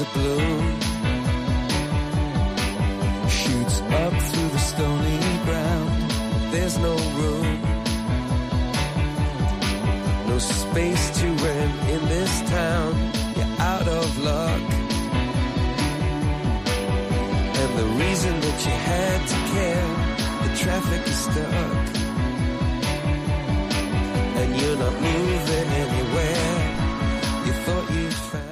a blue.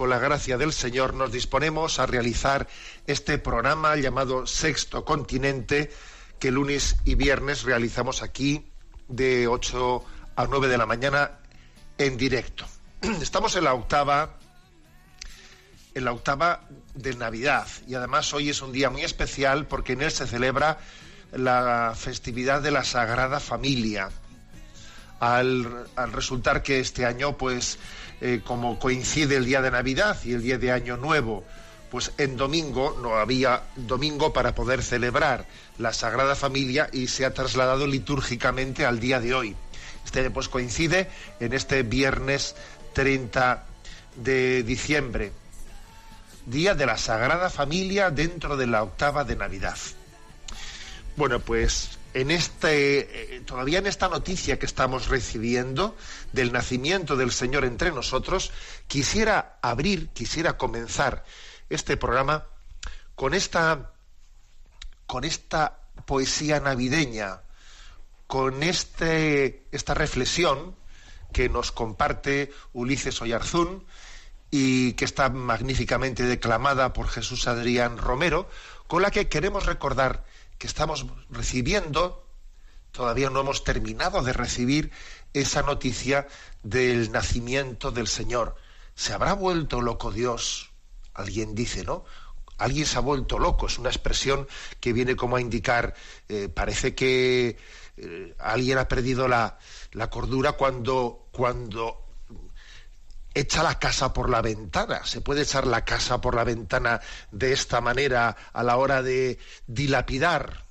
con la gracia del Señor, nos disponemos a realizar este programa llamado Sexto Continente, que lunes y viernes realizamos aquí de 8 a 9 de la mañana en directo. Estamos en la octava en la octava de Navidad y además hoy es un día muy especial porque en él se celebra la festividad de la Sagrada Familia al, al resultar que este año, pues, eh, como coincide el día de Navidad y el día de Año Nuevo, pues en domingo no había domingo para poder celebrar la Sagrada Familia y se ha trasladado litúrgicamente al día de hoy. Este pues coincide en este viernes 30 de diciembre, día de la Sagrada Familia dentro de la octava de Navidad. Bueno, pues en este eh, todavía en esta noticia que estamos recibiendo del nacimiento del Señor entre nosotros, quisiera abrir, quisiera comenzar este programa con esta con esta poesía navideña, con este esta reflexión que nos comparte Ulises Oyarzún y que está magníficamente declamada por Jesús Adrián Romero, con la que queremos recordar que estamos recibiendo, todavía no hemos terminado de recibir esa noticia del nacimiento del Señor. ¿Se habrá vuelto loco Dios? Alguien dice, ¿no? Alguien se ha vuelto loco, es una expresión que viene como a indicar, eh, parece que eh, alguien ha perdido la, la cordura cuando, cuando echa la casa por la ventana. Se puede echar la casa por la ventana de esta manera a la hora de dilapidar,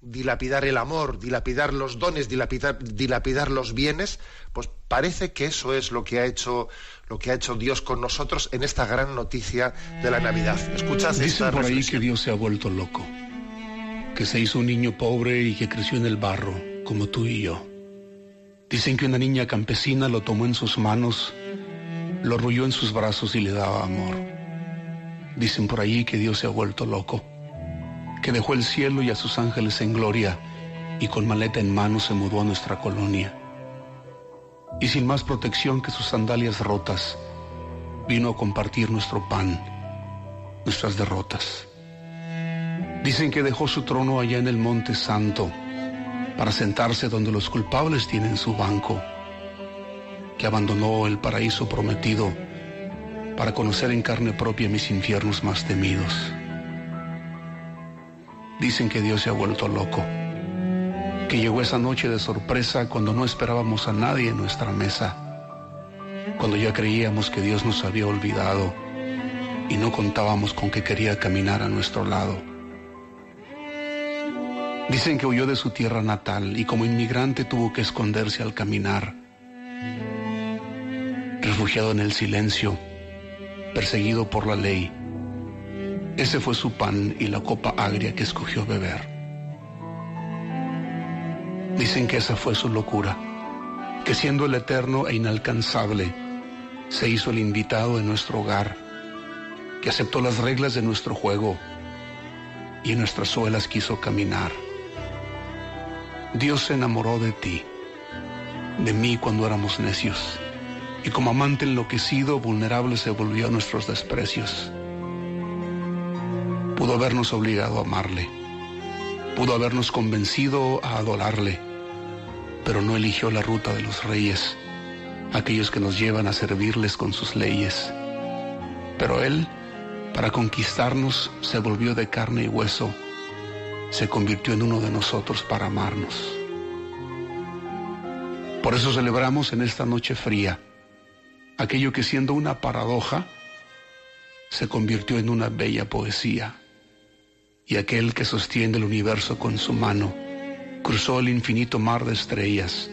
dilapidar el amor, dilapidar los dones, dilapidar, dilapidar los bienes. Pues parece que eso es lo que ha hecho lo que ha hecho Dios con nosotros en esta gran noticia de la Navidad. Escuchad esta Dicen por ahí que. Dios se ha vuelto loco, que se hizo un niño pobre y que creció en el barro, como tú y yo. Dicen que una niña campesina lo tomó en sus manos, lo arrulló en sus brazos y le daba amor. Dicen por ahí que Dios se ha vuelto loco, que dejó el cielo y a sus ángeles en gloria y con maleta en mano se mudó a nuestra colonia. Y sin más protección que sus sandalias rotas, vino a compartir nuestro pan, nuestras derrotas. Dicen que dejó su trono allá en el Monte Santo para sentarse donde los culpables tienen su banco, que abandonó el paraíso prometido para conocer en carne propia mis infiernos más temidos. Dicen que Dios se ha vuelto loco, que llegó esa noche de sorpresa cuando no esperábamos a nadie en nuestra mesa, cuando ya creíamos que Dios nos había olvidado y no contábamos con que quería caminar a nuestro lado. Dicen que huyó de su tierra natal y como inmigrante tuvo que esconderse al caminar. Refugiado en el silencio, perseguido por la ley. Ese fue su pan y la copa agria que escogió beber. Dicen que esa fue su locura, que siendo el eterno e inalcanzable, se hizo el invitado en nuestro hogar, que aceptó las reglas de nuestro juego y en nuestras suelas quiso caminar. Dios se enamoró de ti, de mí cuando éramos necios, y como amante enloquecido, vulnerable se volvió a nuestros desprecios. Pudo habernos obligado a amarle, pudo habernos convencido a adorarle, pero no eligió la ruta de los reyes, aquellos que nos llevan a servirles con sus leyes. Pero Él, para conquistarnos, se volvió de carne y hueso, se convirtió en uno de nosotros para amarnos. Por eso celebramos en esta noche fría aquello que siendo una paradoja se convirtió en una bella poesía. Y aquel que sostiene el universo con su mano cruzó el infinito mar de estrellas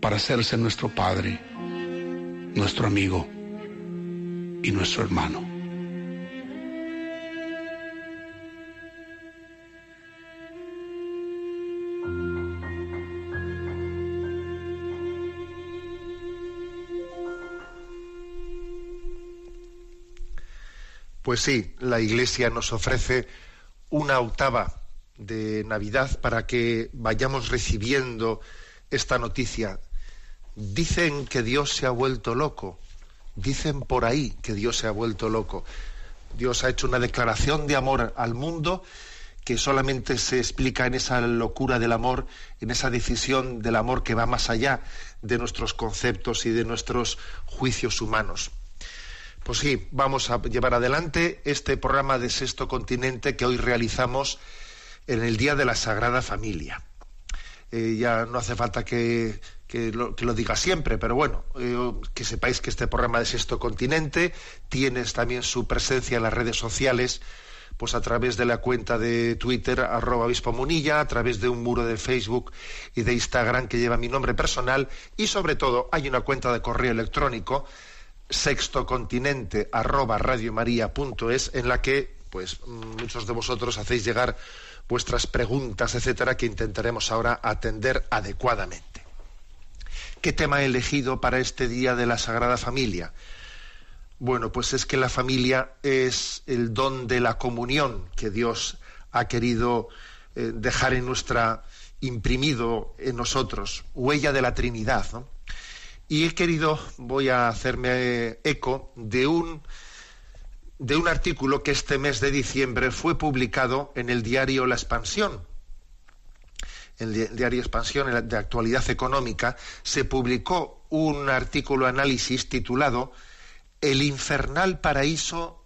para hacerse nuestro Padre, nuestro amigo y nuestro hermano. Pues sí, la Iglesia nos ofrece una octava de Navidad para que vayamos recibiendo esta noticia. Dicen que Dios se ha vuelto loco, dicen por ahí que Dios se ha vuelto loco. Dios ha hecho una declaración de amor al mundo que solamente se explica en esa locura del amor, en esa decisión del amor que va más allá de nuestros conceptos y de nuestros juicios humanos. Pues sí, vamos a llevar adelante este programa de Sexto Continente que hoy realizamos en el Día de la Sagrada Familia. Eh, ya no hace falta que, lo, diga siempre, pero bueno, eh, que sepáis que este programa de Sexto Continente tiene también su presencia en las redes sociales, pues a través de la cuenta de Twitter, arroba munilla, a través de un muro de Facebook y de Instagram que lleva mi nombre personal, y sobre todo hay una cuenta de correo electrónico sextocontinente arroba radiomaria.es en la que pues muchos de vosotros hacéis llegar vuestras preguntas, etcétera, que intentaremos ahora atender adecuadamente. ¿Qué tema he elegido para este día de la Sagrada Familia? Bueno, pues es que la familia es el don de la comunión que Dios ha querido eh, dejar en nuestra imprimido en nosotros, huella de la Trinidad, ¿no? Y he querido, voy a hacerme eco de un, de un artículo que este mes de diciembre fue publicado en el diario La Expansión. En el diario Expansión de actualidad económica se publicó un artículo análisis titulado El infernal paraíso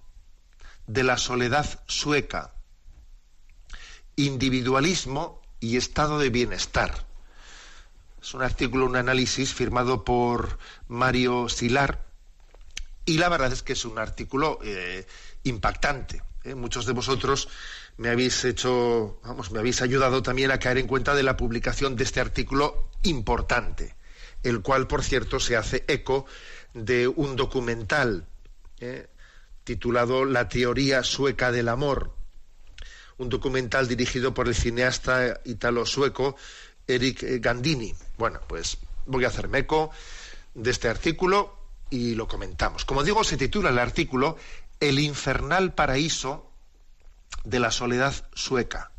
de la soledad sueca. Individualismo y estado de bienestar. Es un artículo, un análisis firmado por Mario Silar y la verdad es que es un artículo eh, impactante. ¿eh? Muchos de vosotros me habéis hecho, vamos, me habéis ayudado también a caer en cuenta de la publicación de este artículo importante, el cual, por cierto, se hace eco de un documental ¿eh? titulado La teoría sueca del amor, un documental dirigido por el cineasta italo-sueco Eric Gandini. Bueno, pues voy a hacerme eco de este artículo y lo comentamos. Como digo, se titula el artículo El infernal paraíso de la soledad sueca.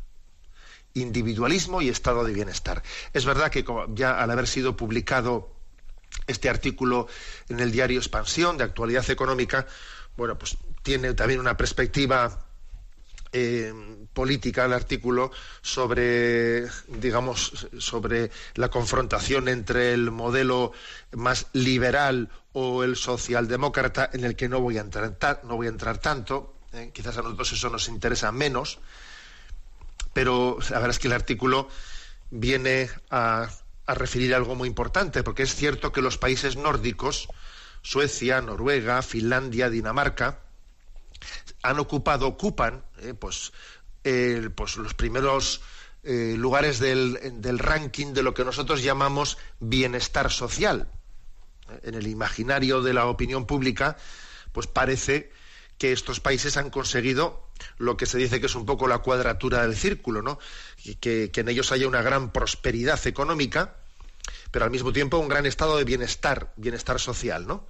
Individualismo y estado de bienestar. Es verdad que ya al haber sido publicado este artículo en el diario Expansión de actualidad económica, bueno, pues tiene también una perspectiva eh, política el artículo sobre, digamos, sobre la confrontación entre el modelo más liberal o el socialdemócrata, en el que no voy a entrar, no voy a entrar tanto. ¿eh? quizás a nosotros eso nos interesa menos, pero la verdad es que el artículo viene a, a referir algo muy importante, porque es cierto que los países nórdicos, Suecia, Noruega, Finlandia, Dinamarca, han ocupado, ocupan, eh, pues, pues los primeros eh, lugares del, ranking de lo que nosotros llamamos bienestar social. En el imaginario de la opinión pública, pues parece que estos países han conseguido lo que se dice que es un poco la cuadratura del círculo, ¿no? que, que en ellos haya una gran prosperidad económica, pero al mismo tiempo un gran estado de bienestar, bienestar social, ¿no?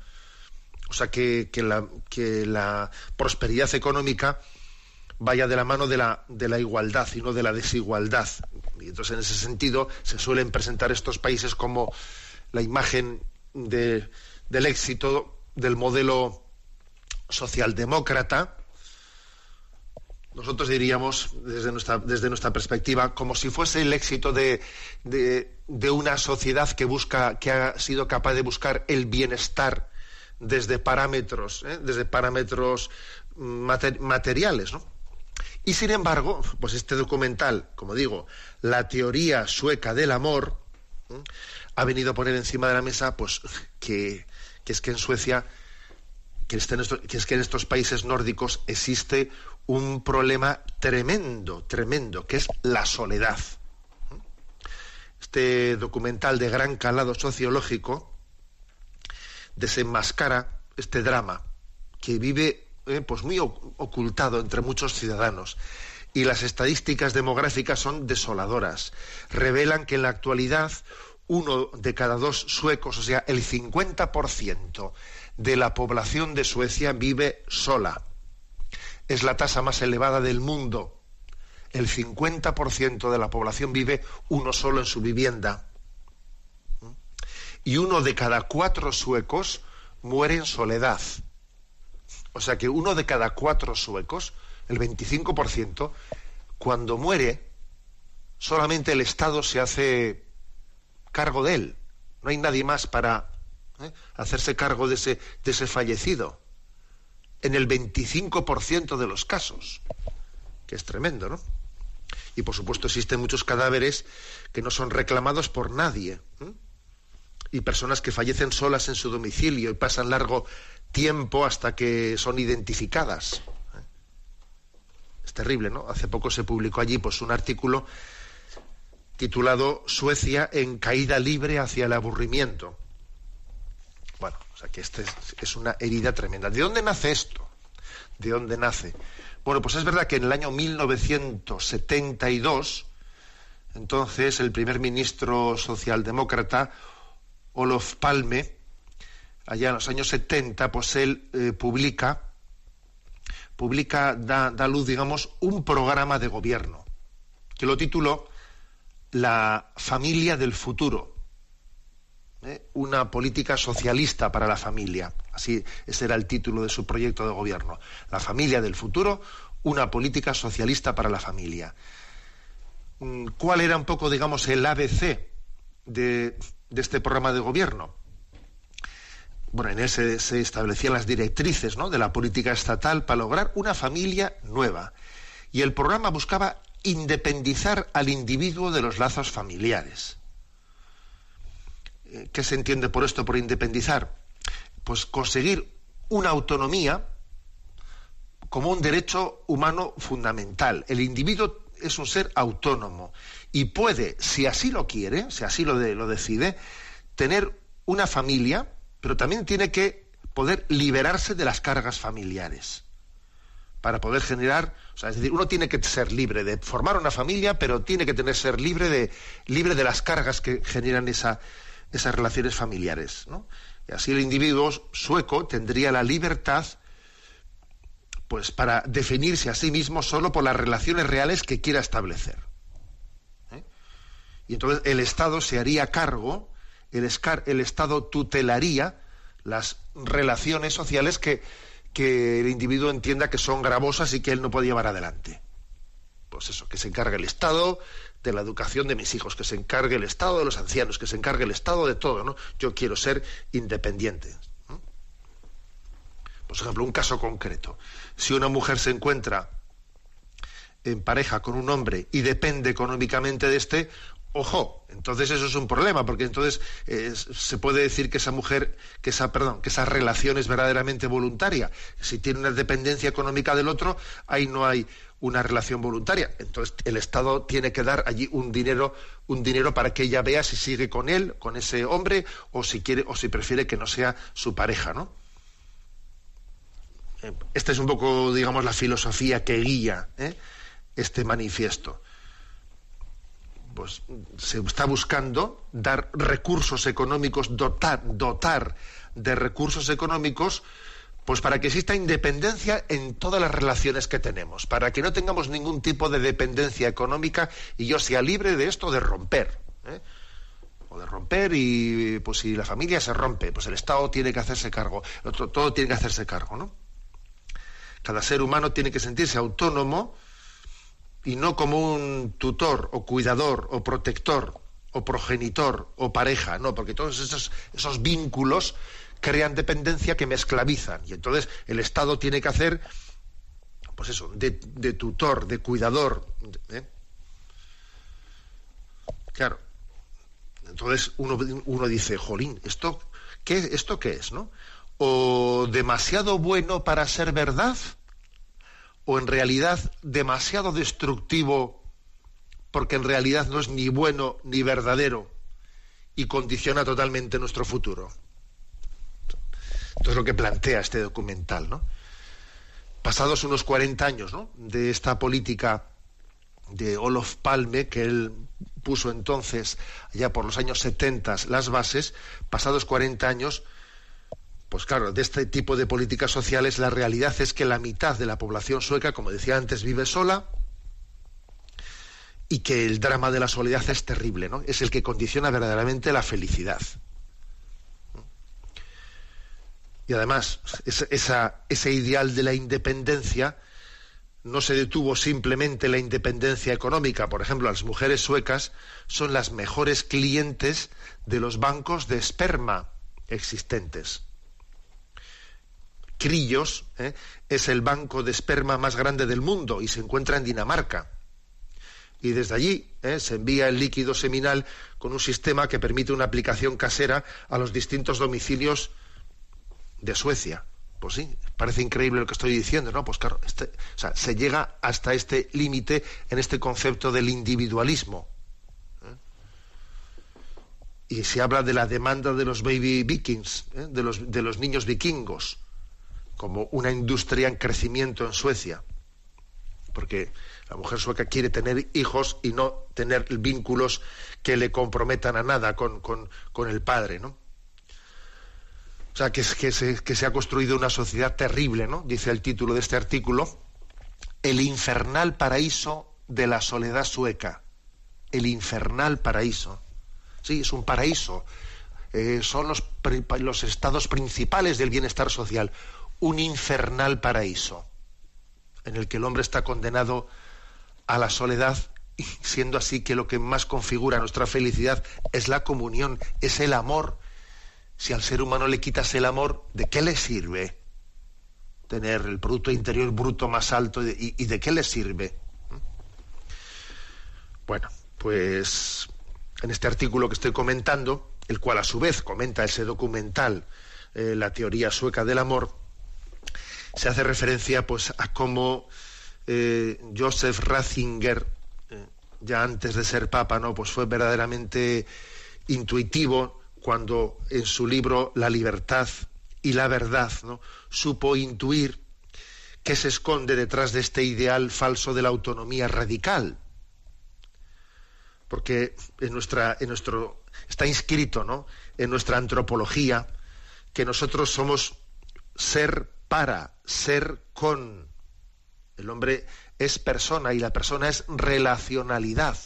O sea, que, la, prosperidad económica vaya de la mano de la, igualdad y no de la desigualdad. Y entonces, en ese sentido, se suelen presentar estos países como la imagen del éxito del modelo socialdemócrata. Nosotros diríamos, desde nuestra, perspectiva, como si fuese el éxito de, una sociedad que busca, que ha sido capaz de buscar el bienestar desde parámetros, ¿eh? desde parámetros materiales, ¿no? Y sin embargo, pues este documental, como digo, la teoría sueca del amor, ha venido a poner encima de la mesa, pues, que, es que en Suecia, que, que es que en estos países nórdicos existe un problema tremendo, tremendo, que es la soledad. Este documental de gran calado sociológico desenmascara este drama que vive eh, pues muy ocultado entre muchos ciudadanos. Y las estadísticas demográficas son desoladoras. Revelan que en la actualidad uno de cada dos suecos, o sea, el 50% de la población de Suecia vive sola. Es la tasa más elevada del mundo. El 50% de la población vive uno solo en su vivienda. Y uno de cada cuatro suecos muere en soledad. O sea que uno de cada cuatro suecos, el 25%, cuando muere, solamente el Estado se hace cargo de él. No hay nadie más para ¿eh? hacerse cargo de ese, de ese fallecido. En el 25% de los casos. Que es tremendo, ¿no? Y por supuesto existen muchos cadáveres que no son reclamados por nadie. Y personas que fallecen solas en su domicilio y pasan largo tiempo hasta que son identificadas. Es terrible, ¿no? Hace poco se publicó allí pues un artículo titulado Suecia en caída libre hacia el aburrimiento. Bueno, o sea que esta es, una herida tremenda. ¿De dónde nace esto? ¿De dónde nace? Bueno, pues es verdad que en el año 1972, entonces el primer ministro socialdemócrata, Olof Palme, allá en los años 70, pues él eh, publica, publica, da, da luz, digamos, un programa de gobierno, que lo tituló La familia del futuro. ¿eh? Una política socialista para la familia. Así, ese era el título de su proyecto de gobierno. La familia del futuro, una política socialista para la familia. Mm, ¿Cuál era un poco, digamos, el ABC de, de este programa de gobierno? Bueno, en él se, establecían las directrices de la política estatal para lograr una familia nueva. Y el programa buscaba independizar al individuo de los lazos familiares. Eh, ¿Qué se entiende por esto, por independizar? Pues conseguir una autonomía como un derecho humano fundamental. El individuo es un ser autónomo y puede, si así lo quiere, si así lo decide, tener una familia pero también tiene que poder liberarse de las cargas familiares para poder generar, o sea, es decir, uno tiene que ser libre de formar una familia, pero tiene que tener ser libre de libre de las cargas que generan esa, esas relaciones familiares, ¿no? Y así el individuo sueco tendría la libertad pues para definirse a sí mismo solo por las relaciones reales que quiera establecer. ¿eh? Y entonces el Estado se haría cargo el, Estado tutelaría las relaciones sociales que, que el individuo entienda que son gravosas y que él no puede llevar adelante. Pues eso, que se encargue el Estado de la educación de mis hijos, que se encargue el Estado de los ancianos, que se encargue el Estado de todo, ¿no? Yo quiero ser independiente. Por ejemplo, un caso concreto. Si una mujer se encuentra en pareja con un hombre y depende económicamente de este, Ojo, entonces eso es un problema, porque entonces eh, se puede decir que esa mujer, que esa, perdón, que esa relación es verdaderamente voluntaria. Si tiene una dependencia económica del otro, ahí no hay una relación voluntaria. Entonces el Estado tiene que dar allí un dinero, un dinero para que ella vea si sigue con él, con ese hombre, o si quiere, o si prefiere que no sea su pareja, ¿no? Eh, esta es un poco, digamos, la filosofía que guía ¿eh? este manifiesto pues se está buscando dar recursos económicos, dotar, dotar de recursos económicos, pues para que exista independencia en todas las relaciones que tenemos, para que no tengamos ningún tipo de dependencia económica y yo sea libre de esto de romper. ¿eh? O de romper y pues si la familia se rompe, pues el Estado tiene que hacerse cargo, todo tiene que hacerse cargo, ¿no? Cada ser humano tiene que sentirse autónomo y no como un tutor o cuidador o protector o progenitor o pareja, no, porque todos esos, esos vínculos crean dependencia que me esclavizan y entonces el Estado tiene que hacer pues eso, de, tutor, de cuidador. ¿eh? Claro. Entonces uno, uno dice, jolín, ¿esto qué, ¿esto qué es, no? O demasiado bueno para ser verdad, o en realidad demasiado destructivo porque en realidad no es ni bueno ni verdadero y condiciona totalmente nuestro futuro. Esto es lo que plantea este documental, ¿no? Pasados unos 40 años de esta política de Olof Palme, que él puso entonces, ya por los años 70, las bases, pasados 40 años, pues claro, de este tipo de políticas sociales, la realidad es que la mitad de la población sueca, como decía antes, vive sola y que el drama de la soledad es terrible, ¿no? Es el que condiciona verdaderamente la felicidad. Y además, ese ideal de la independencia no se detuvo simplemente la independencia económica. Por ejemplo, las mujeres suecas son las mejores clientes de los bancos de esperma existentes. Crillos ¿eh? es el banco de esperma más grande del mundo y se encuentra en Dinamarca. Y desde allí ¿eh? se envía el líquido seminal con un sistema que permite una aplicación casera a los distintos domicilios de Suecia. Pues sí, parece increíble lo que estoy diciendo, ¿no? Pues claro, este, o sea, se llega hasta este límite en este concepto del individualismo. ¿eh? Y se habla de la demanda de los baby vikings, de, los, de los niños vikingos, como una industria en crecimiento en Suecia. Porque la mujer sueca quiere tener hijos y no tener vínculos que le comprometan a nada con, con, con el padre, ¿no? O sea, que, que, se, que se ha construido una sociedad terrible, ¿no? Dice el título de este artículo, El infernal paraíso de la soledad sueca. El infernal paraíso. Sí, es un paraíso. Eh, son los, los estados principales del bienestar social. Un infernal paraíso en el que el hombre está condenado a la soledad, siendo así que lo que más configura nuestra felicidad es la comunión, es el amor, si al ser humano le quitas el amor, ¿de qué le sirve tener el Producto Interior Bruto más alto y, de qué le sirve? ¿Mm? Bueno, pues en este artículo que estoy comentando, el cual a su vez comenta ese documental, eh, La teoría sueca del amor, se hace referencia pues a cómo eh, Joseph Ratzinger, eh, ya antes de ser papa, ¿no? pues fue verdaderamente intuitivo cuando en su libro La libertad y la verdad ¿no? supo intuir qué se esconde detrás de este ideal falso de la autonomía radical. Porque en nuestra, en nuestro, está inscrito ¿no? en nuestra antropología que nosotros somos ser para, ser con. El hombre es persona y la persona es relacionalidad.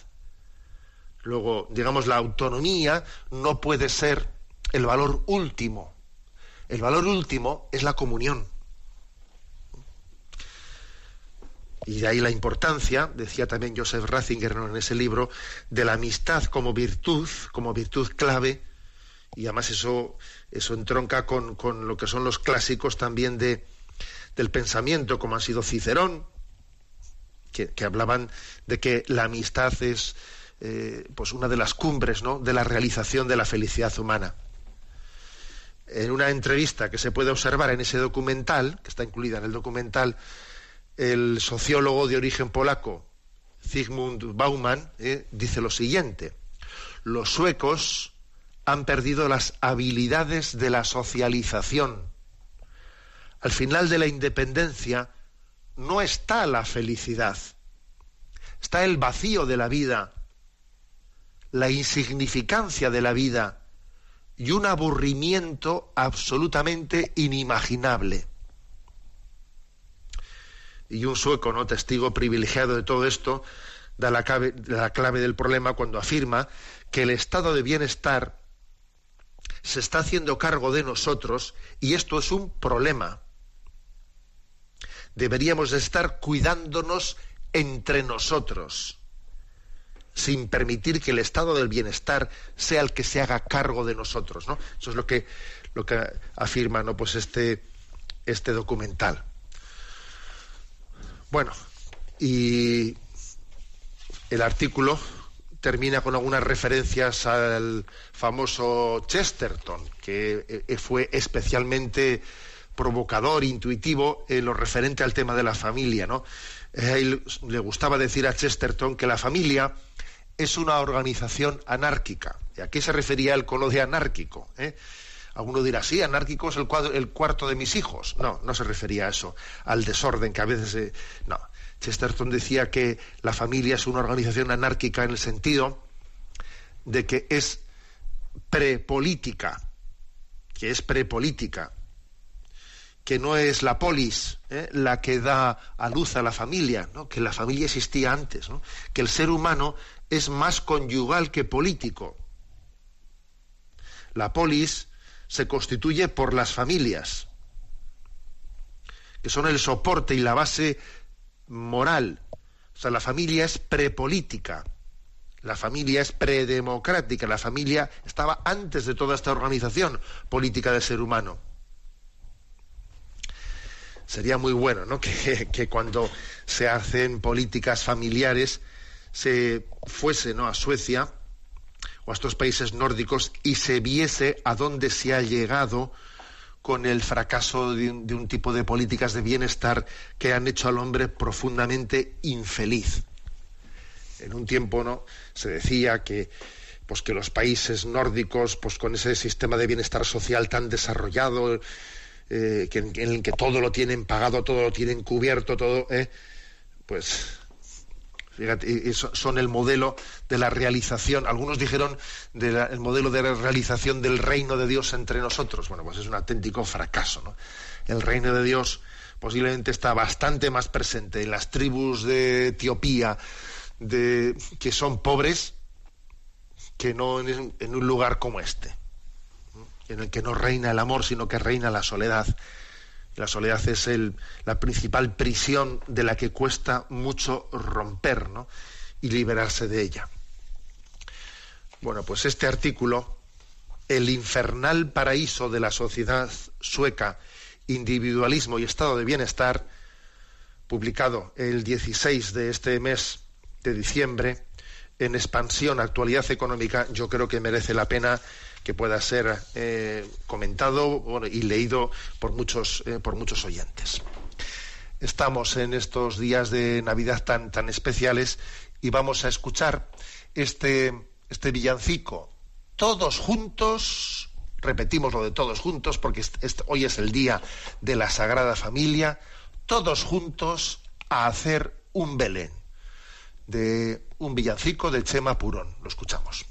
Luego, digamos, la autonomía no puede ser el valor último. El valor último es la comunión. Y de ahí la importancia, decía también Joseph Ratzinger en ese libro, de la amistad como virtud, como virtud clave, y además eso, eso entronca con, con lo que son los clásicos también de, del pensamiento, como ha sido Cicerón, que, hablaban de que la amistad es, eh, pues una de las cumbres ¿no? de la realización de la felicidad humana. En una entrevista que se puede observar en ese documental, que está incluida en el documental, el sociólogo de origen polaco Zygmunt Bauman eh, dice lo siguiente: los suecos han perdido las habilidades de la socialización. Al final de la independencia no está la felicidad, está el vacío de la vida, la insignificancia de la vida y un aburrimiento absolutamente inimaginable. Y un sueco, ¿no? Testigo privilegiado de todo esto, da la clave, la clave del problema cuando afirma que el estado de bienestar se está haciendo cargo de nosotros y esto es un problema. Deberíamos estar cuidándonos entre nosotros sin permitir que el estado del bienestar sea el que se haga cargo de nosotros, ¿no? Eso es lo que, lo que afirma, ¿no? Pues este, este documental. Bueno, y el artículo termina con algunas referencias al famoso Chesterton, que eh, fue especialmente provocador, intuitivo en lo referente al tema de la familia, ¿no? él le gustaba decir a Chesterton que la familia es una organización anárquica. ¿Y a qué se refería él con lo de anárquico? ¿Eh? Alguno dirá, sí, anárquico es el, el, cuarto de mis hijos. No, no se refería a eso, al desorden que a veces... no, Chesterton decía que la familia es una organización anárquica en el sentido de que es prepolítica, que es prepolítica, que no es la polis ¿eh? la que da a luz a la familia, que la familia existía antes, que el ser humano es más conyugal que político. La polis se constituye por las familias, que son el soporte y la base moral. O sea, la familia es prepolítica, la familia es predemocrática, la familia estaba antes de toda esta organización política del ser humano sería muy bueno ¿no? que, cuando se hacen políticas familiares se fuese ¿no? a Suecia o a estos países nórdicos y se viese a dónde se ha llegado con el fracaso de un, tipo de políticas de bienestar que han hecho al hombre profundamente infeliz. En un tiempo no se decía que pues que los países nórdicos pues con ese sistema de bienestar social tan desarrollado eh, que, en el que todo lo tienen pagado, todo lo tienen cubierto, todo, eh, pues fíjate, son el modelo de la realización. Algunos dijeron del modelo de la realización del reino de Dios entre nosotros. Bueno, pues es un auténtico fracaso. ¿no? El reino de Dios posiblemente está bastante más presente en las tribus de Etiopía, de, que son pobres, que no en un lugar como este en el que no reina el amor, sino que reina la soledad. La soledad es el, la principal prisión de la que cuesta mucho romper ¿no? y liberarse de ella. Bueno, pues este artículo, El infernal paraíso de la sociedad sueca, individualismo y estado de bienestar, publicado el 16 de este mes de diciembre, en expansión, actualidad económica, yo creo que merece la pena que pueda ser eh, comentado y leído por muchos, eh, por muchos oyentes. Estamos en estos días de Navidad tan, tan especiales y vamos a escuchar este, este villancico. Todos juntos, repetimos lo de todos juntos porque hoy es el día de la Sagrada Familia, todos juntos a hacer un Belén de un villancico de Chema Purón. Lo escuchamos.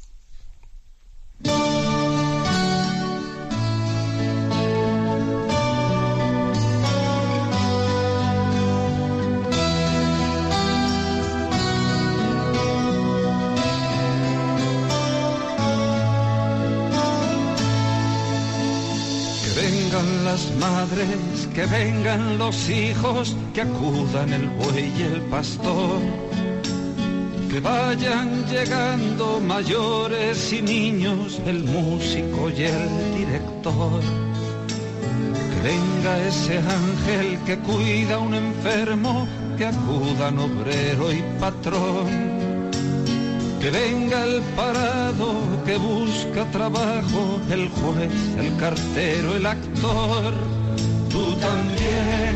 Las madres, que vengan los hijos, que acudan el buey y el pastor. Que vayan llegando mayores y niños, el músico y el director. Que venga ese ángel que cuida a un enfermo, que acudan obrero y patrón que venga el parado que busca trabajo, el juez, el cartero, el actor. Tú también,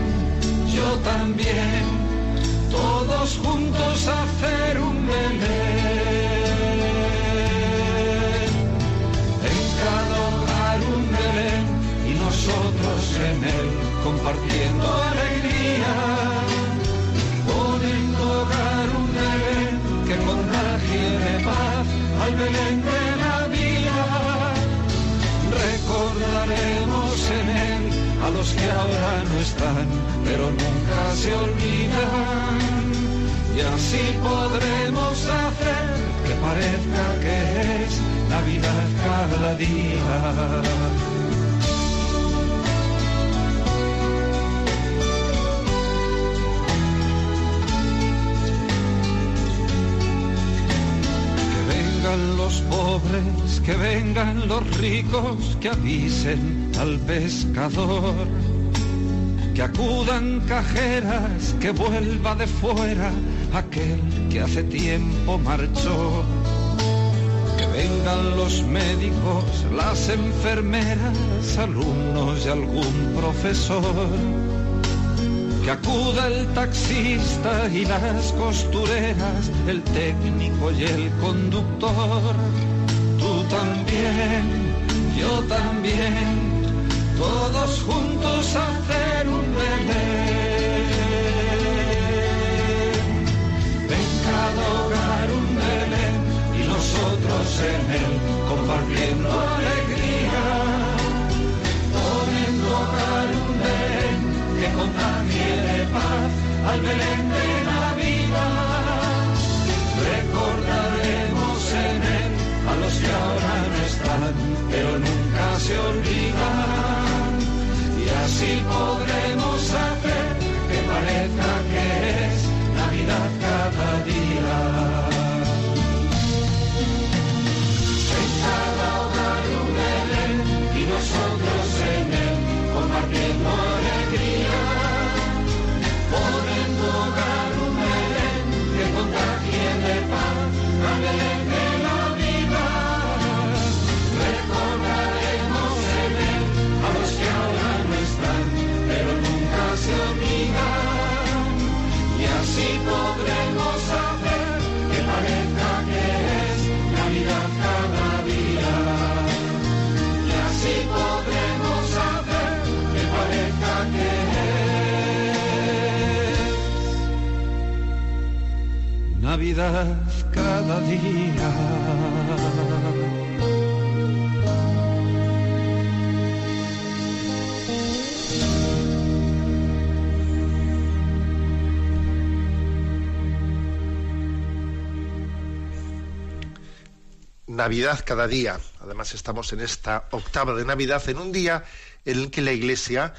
yo también, todos juntos hacer un Belén. En cada un y nosotros en él compartiendo alegría. Poniendo hogar un Belén que contagie paz al Belén de la vida. Recordaremos en él a los que ahora no están, pero nunca se olvidan. Y así podremos hacer que parezca que es Navidad cada día. Vengan los pobres, que vengan los ricos, que avisen al pescador que acudan cajeras, que vuelva de fuera aquel que hace tiempo marchó. Que vengan los médicos, las enfermeras, alumnos y algún profesor. Que acuda el taxista y las costureras, el técnico y el conductor. Tú también, yo también todos juntos hacer un Belén. Es Navidad cada día. Navidad cada día. Además estamos en esta octava de Navidad, en un día en el que la Iglesia,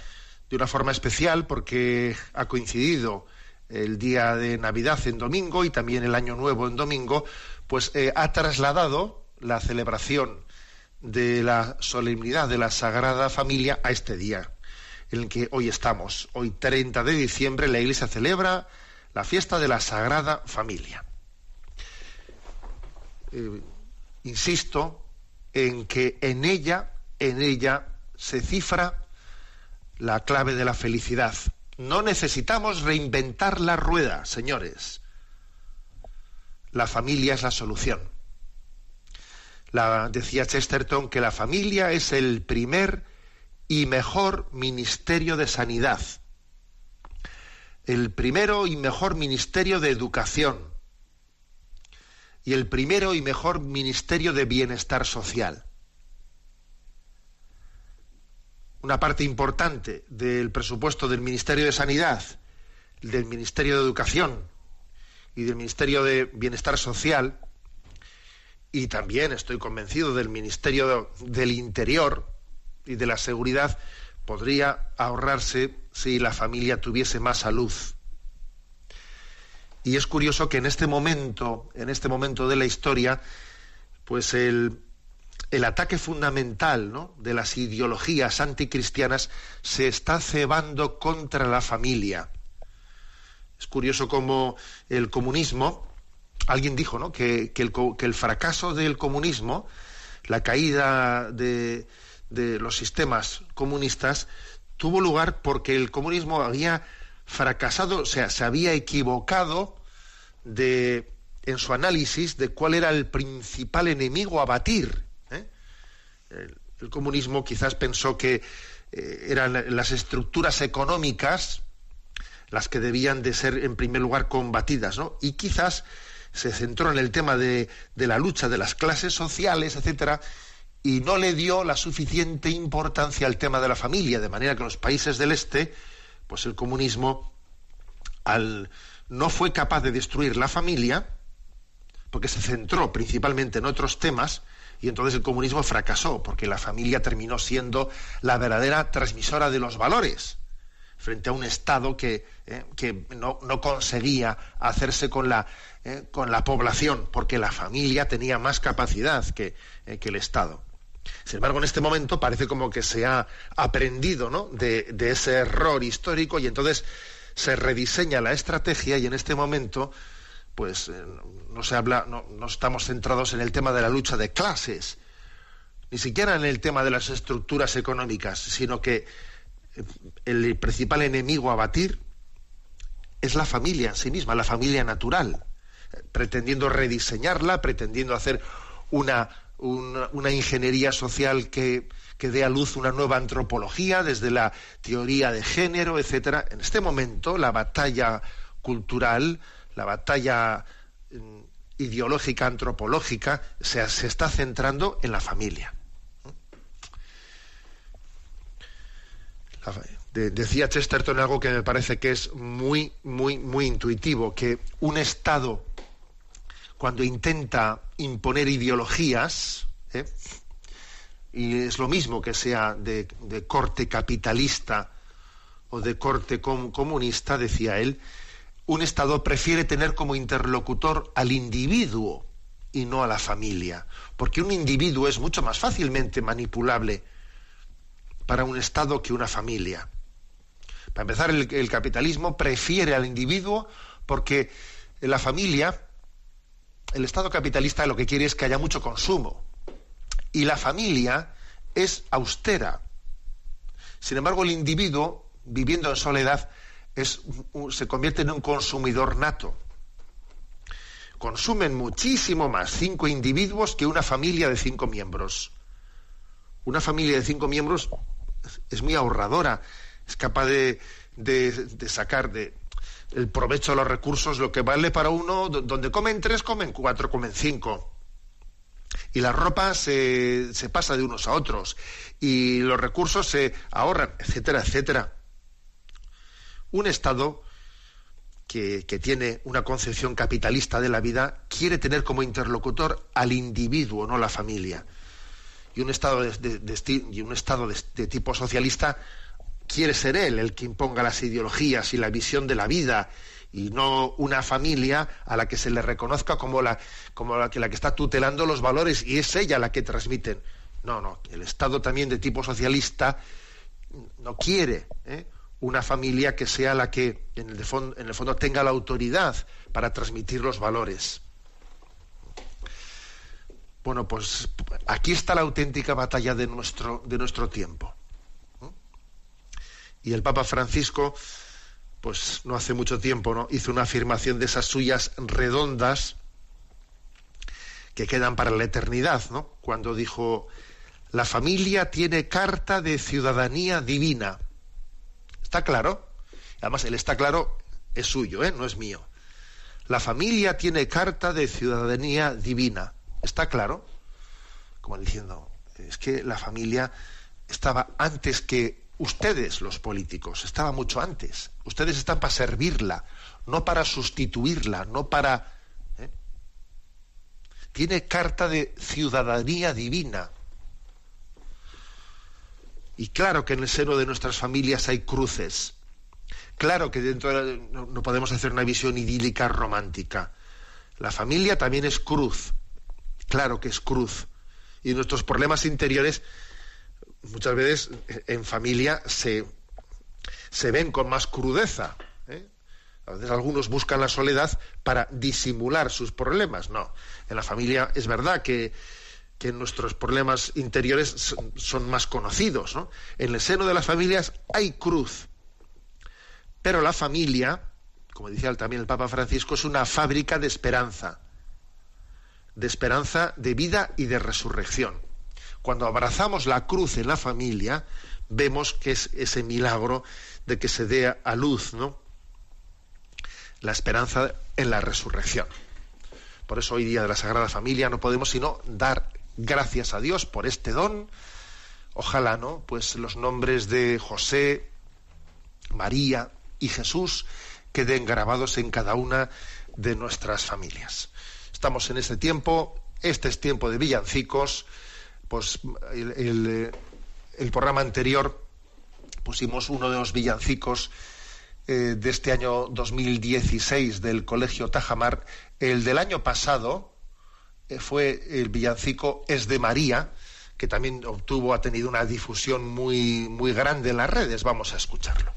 de una forma especial, porque ha coincidido el día de Navidad en domingo y también el Año Nuevo en domingo, pues eh, ha trasladado la celebración de la solemnidad de la Sagrada Familia a este día en el que hoy estamos. Hoy 30 de diciembre la Iglesia celebra la fiesta de la Sagrada Familia. Eh, insisto en que en ella, en ella se cifra la clave de la felicidad. No necesitamos reinventar la rueda, señores. La familia es la solución. La, decía Chesterton que la familia es el primer y mejor ministerio de sanidad, el primero y mejor ministerio de educación, y el primero y mejor ministerio de bienestar social. Una parte importante del presupuesto del Ministerio de Sanidad, del Ministerio de Educación y del Ministerio de Bienestar Social, y también estoy convencido del Ministerio del Interior y de la Seguridad, podría ahorrarse si la familia tuviese más salud. Y es curioso que en este momento, en este momento de la historia, pues el, el ataque fundamental de las ideologías anticristianas se está cebando contra la familia. Es curioso cómo el comunismo, alguien dijo ¿no? que, el, fracaso del comunismo, la caída de, los sistemas comunistas, tuvo lugar porque el comunismo había fracasado, o sea, se había equivocado en su análisis de cuál era el principal enemigo a batir. El, comunismo quizás pensó que eh, eran las estructuras económicas las que debían de ser en primer lugar combatidas, ¿no? Y quizás se centró en el tema de, de la lucha de las clases sociales, etcétera, y no le dio la suficiente importancia al tema de la familia, de manera que en los países del este, pues el comunismo, al no fue capaz de destruir la familia, porque se centró principalmente en otros temas, y entonces el comunismo fracasó, porque la familia terminó siendo la verdadera transmisora de los valores frente a un Estado que, eh, que no, conseguía hacerse con la, eh, con la población, porque la familia tenía más capacidad que, eh, que el Estado. Sin embargo, en este momento parece como que se ha aprendido ¿no? de, de ese error histórico y entonces se rediseña la estrategia y en este momento pues eh, no se habla, no, estamos centrados en el tema de la lucha de clases, ni siquiera en el tema de las estructuras económicas, sino que eh, el principal enemigo a batir es la familia en sí misma, la familia natural, pretendiendo rediseñarla, pretendiendo hacer una, una, una ingeniería social que, que dé a luz una nueva antropología desde la teoría de género, etcétera. En este momento la batalla cultural, la batalla mm, ideológica, antropológica, se, se, está centrando en la familia. De, decía Chesterton algo que me parece que es muy, muy, muy intuitivo, que un Estado, cuando intenta imponer ideologías, ¿eh? y es lo mismo que sea de, corte capitalista o de corte com comunista, decía él, un Estado prefiere tener como interlocutor al individuo y no a la familia, porque un individuo es mucho más fácilmente manipulable para un Estado que una familia. Para empezar, el, capitalismo prefiere al individuo porque la familia, el Estado capitalista lo que quiere es que haya mucho consumo, y la familia es austera. Sin embargo, el individuo, viviendo en soledad, se convierte en un consumidor nato. Consumen muchísimo más cinco individuos que una familia de cinco miembros. Una familia de cinco miembros es muy ahorradora, es capaz de, de, de sacar de, el provecho de los recursos, lo que vale para uno, donde comen tres, comen cuatro, comen cinco y la ropa se, se, pasa de unos a otros y los recursos se ahorran, etcétera, etcétera. Un Estado que, tiene una concepción capitalista de la vida quiere tener como interlocutor al individuo, no la familia. Y un Estado de y un estado de tipo socialista quiere ser él el que imponga las ideologías y la visión de la vida y no una familia a la que se le reconozca como la, como la, que, la que está tutelando los valores y es ella la que transmiten. No, no, el Estado también de tipo socialista no quiere ¿eh? Una familia que sea la que en el, fondo, tenga la autoridad para transmitir los valores. Bueno, pues aquí está la auténtica batalla de nuestro, de nuestro tiempo. Y el Papa Francisco pues no hace mucho tiempo, ¿no? hizo una afirmación de esas suyas redondas que quedan para la eternidad, ¿no? Cuando dijo la familia tiene carta de ciudadanía divina. ¿Está claro? Además, el está claro es suyo, ¿eh? no es mío. La familia tiene carta de ciudadanía divina. ¿Está claro? Como diciendo, es que la familia estaba antes que ustedes, los políticos, estaba mucho antes. Ustedes están para servirla, no para sustituirla, no para... ¿eh? Tiene carta de ciudadanía divina. Y claro que en el seno de nuestras familias hay cruces. Claro que dentro de la, no, podemos hacer una visión idílica romántica. La familia también es cruz. Claro que es cruz. Y nuestros problemas interiores muchas veces en familia se, se ven con más crudeza. ¿eh? A veces algunos buscan la soledad para disimular sus problemas. No, en la familia es verdad que, que nuestros problemas interiores son, más conocidos. ¿no? En el seno de las familias hay cruz. Pero la familia, como decía también el Papa Francisco, es una fábrica de esperanza. De esperanza de vida y de resurrección cuando abrazamos la cruz en la familia, vemos que es ese milagro de que se dé a luz, ¿no? La esperanza en la resurrección. Por eso hoy día de la Sagrada Familia no podemos sino dar gracias a Dios por este don. Ojalá, ¿no? Pues los nombres de José, María y Jesús queden grabados en cada una de nuestras familias. Estamos en este tiempo, este es tiempo de villancicos pues el, el, programa anterior pusimos uno de los villancicos eh, de este año 2016 del Colegio Tajamar. El del año pasado eh, fue el villancico Es de María, que también obtuvo, ha tenido una difusión muy, muy grande en las redes. Vamos a escucharlo.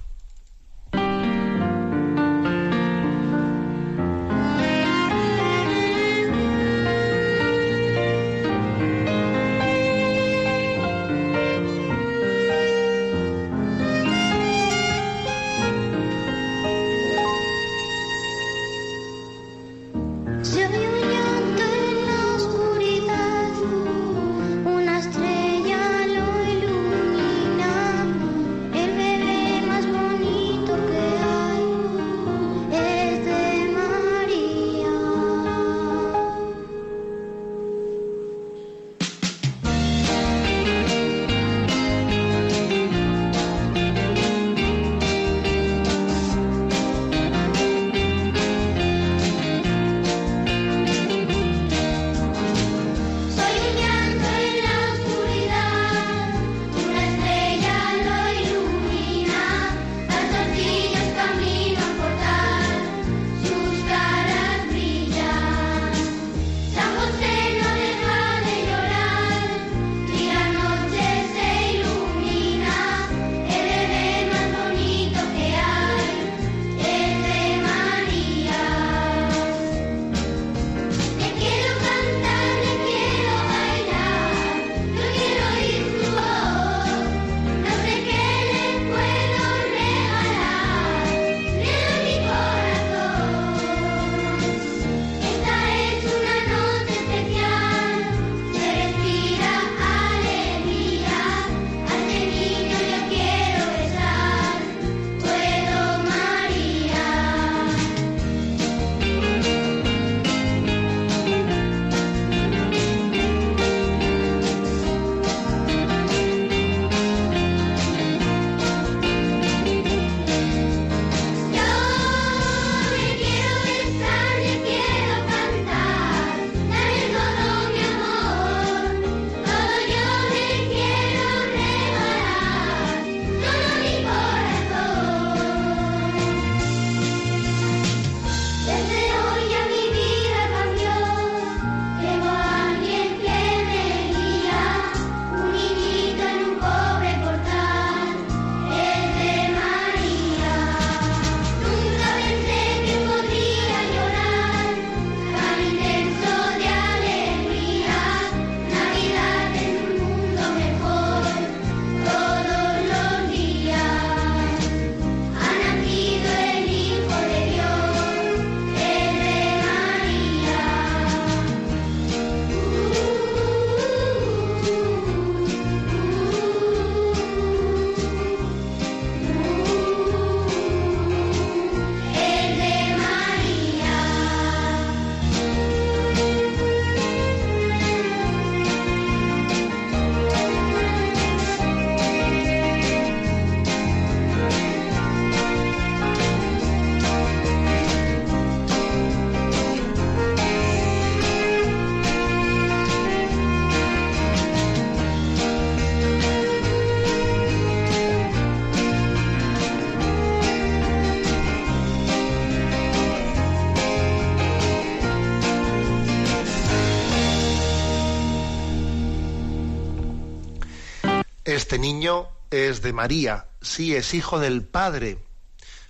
Este niño es de María, sí, es hijo del Padre,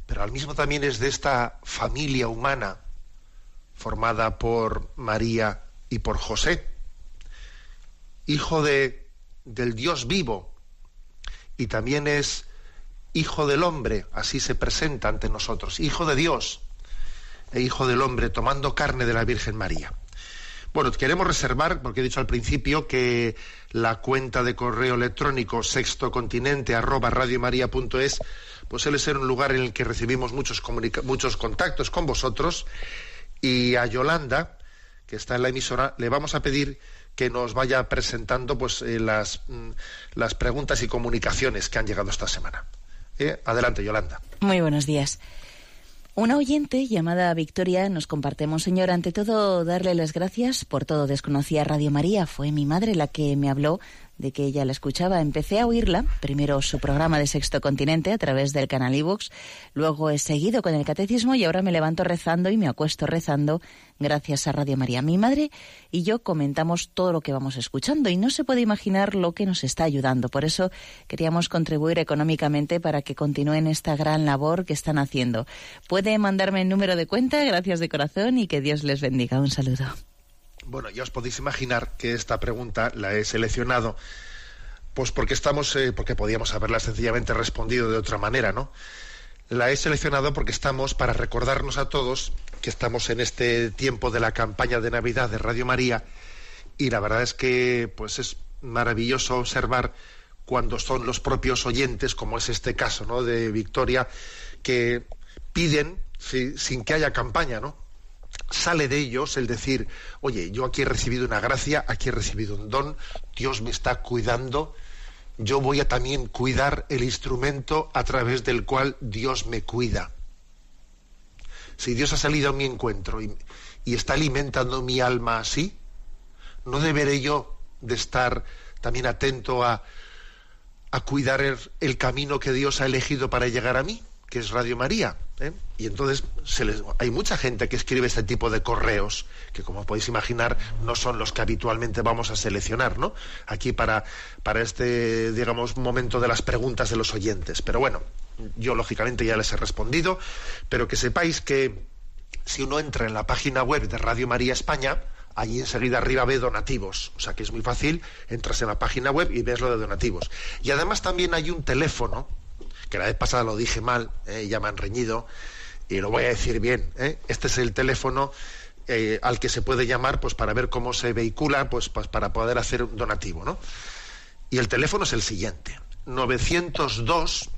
pero al mismo también es de esta familia humana formada por María y por José, hijo de, del Dios vivo, y también es hijo del hombre, así se presenta ante nosotros, hijo de Dios e hijo del hombre, tomando carne de la Virgen María. Bueno, queremos reservar, porque he dicho al principio que la cuenta de correo electrónico sextocontinente arroba radiomaria.es, pues suele ser un lugar en el que recibimos muchos, muchos contactos con vosotros. Y a Yolanda, que está en la emisora, le vamos a pedir que nos vaya presentando pues, eh, las, mm, las preguntas y comunicaciones que han llegado esta semana. Eh, adelante, Yolanda. Muy buenos días. Una oyente llamada Victoria nos comparte, Monseñor, ante todo darle las gracias por todo. Desconocía Radio María. Fue mi madre la que me habló de que ella la escuchaba. Empecé a oírla, primero su programa de Sexto Continente a través del canal iVoox, luego he seguido con el catecismo y ahora me levanto rezando y me acuesto rezando gracias a Radio María. Mi madre y yo comentamos todo lo que vamos escuchando y no se puede imaginar lo que nos está ayudando. Por eso queríamos contribuir económicamente para que continúen esta gran labor que están haciendo. Puede mandarme el número de cuenta, gracias de corazón y que Dios les bendiga. Un saludo. Bueno, ya os podéis imaginar que esta pregunta la he seleccionado, pues porque estamos, eh, porque podíamos haberla sencillamente respondido de otra manera, ¿no? La he seleccionado porque estamos para recordarnos a todos que estamos en este tiempo de la campaña de Navidad de Radio María y la verdad es que pues es maravilloso observar cuando son los propios oyentes, como es este caso, ¿no? De Victoria, que piden sin que haya campaña, ¿no? Sale de ellos el decir, oye, yo aquí he recibido una gracia, aquí he recibido un don, Dios me está cuidando, yo voy a también cuidar el instrumento a través del cual Dios me cuida. Si Dios ha salido a mi encuentro y, está alimentando mi alma así, ¿no deberé yo de estar también atento a, a cuidar el camino que Dios ha elegido para llegar a mí? Que es Radio María. ¿eh? Y entonces se les, hay mucha gente que escribe este tipo de correos, que como podéis imaginar no son los que habitualmente vamos a seleccionar, ¿no? Aquí para, para este, digamos, momento de las preguntas de los oyentes. Pero bueno, yo lógicamente ya les he respondido, pero que sepáis que si uno entra en la página web de Radio María España, allí enseguida arriba ve donativos. O sea que es muy fácil, entras en la página web y ves lo de donativos. Y además también hay un teléfono que la vez pasada lo dije mal, eh, ya me han reñido, y lo voy a decir bien. Eh. Este es el teléfono eh, al que se puede llamar pues para ver cómo se vehicula, pues, pues, para poder hacer un donativo, ¿no? Y el teléfono es el siguiente: 902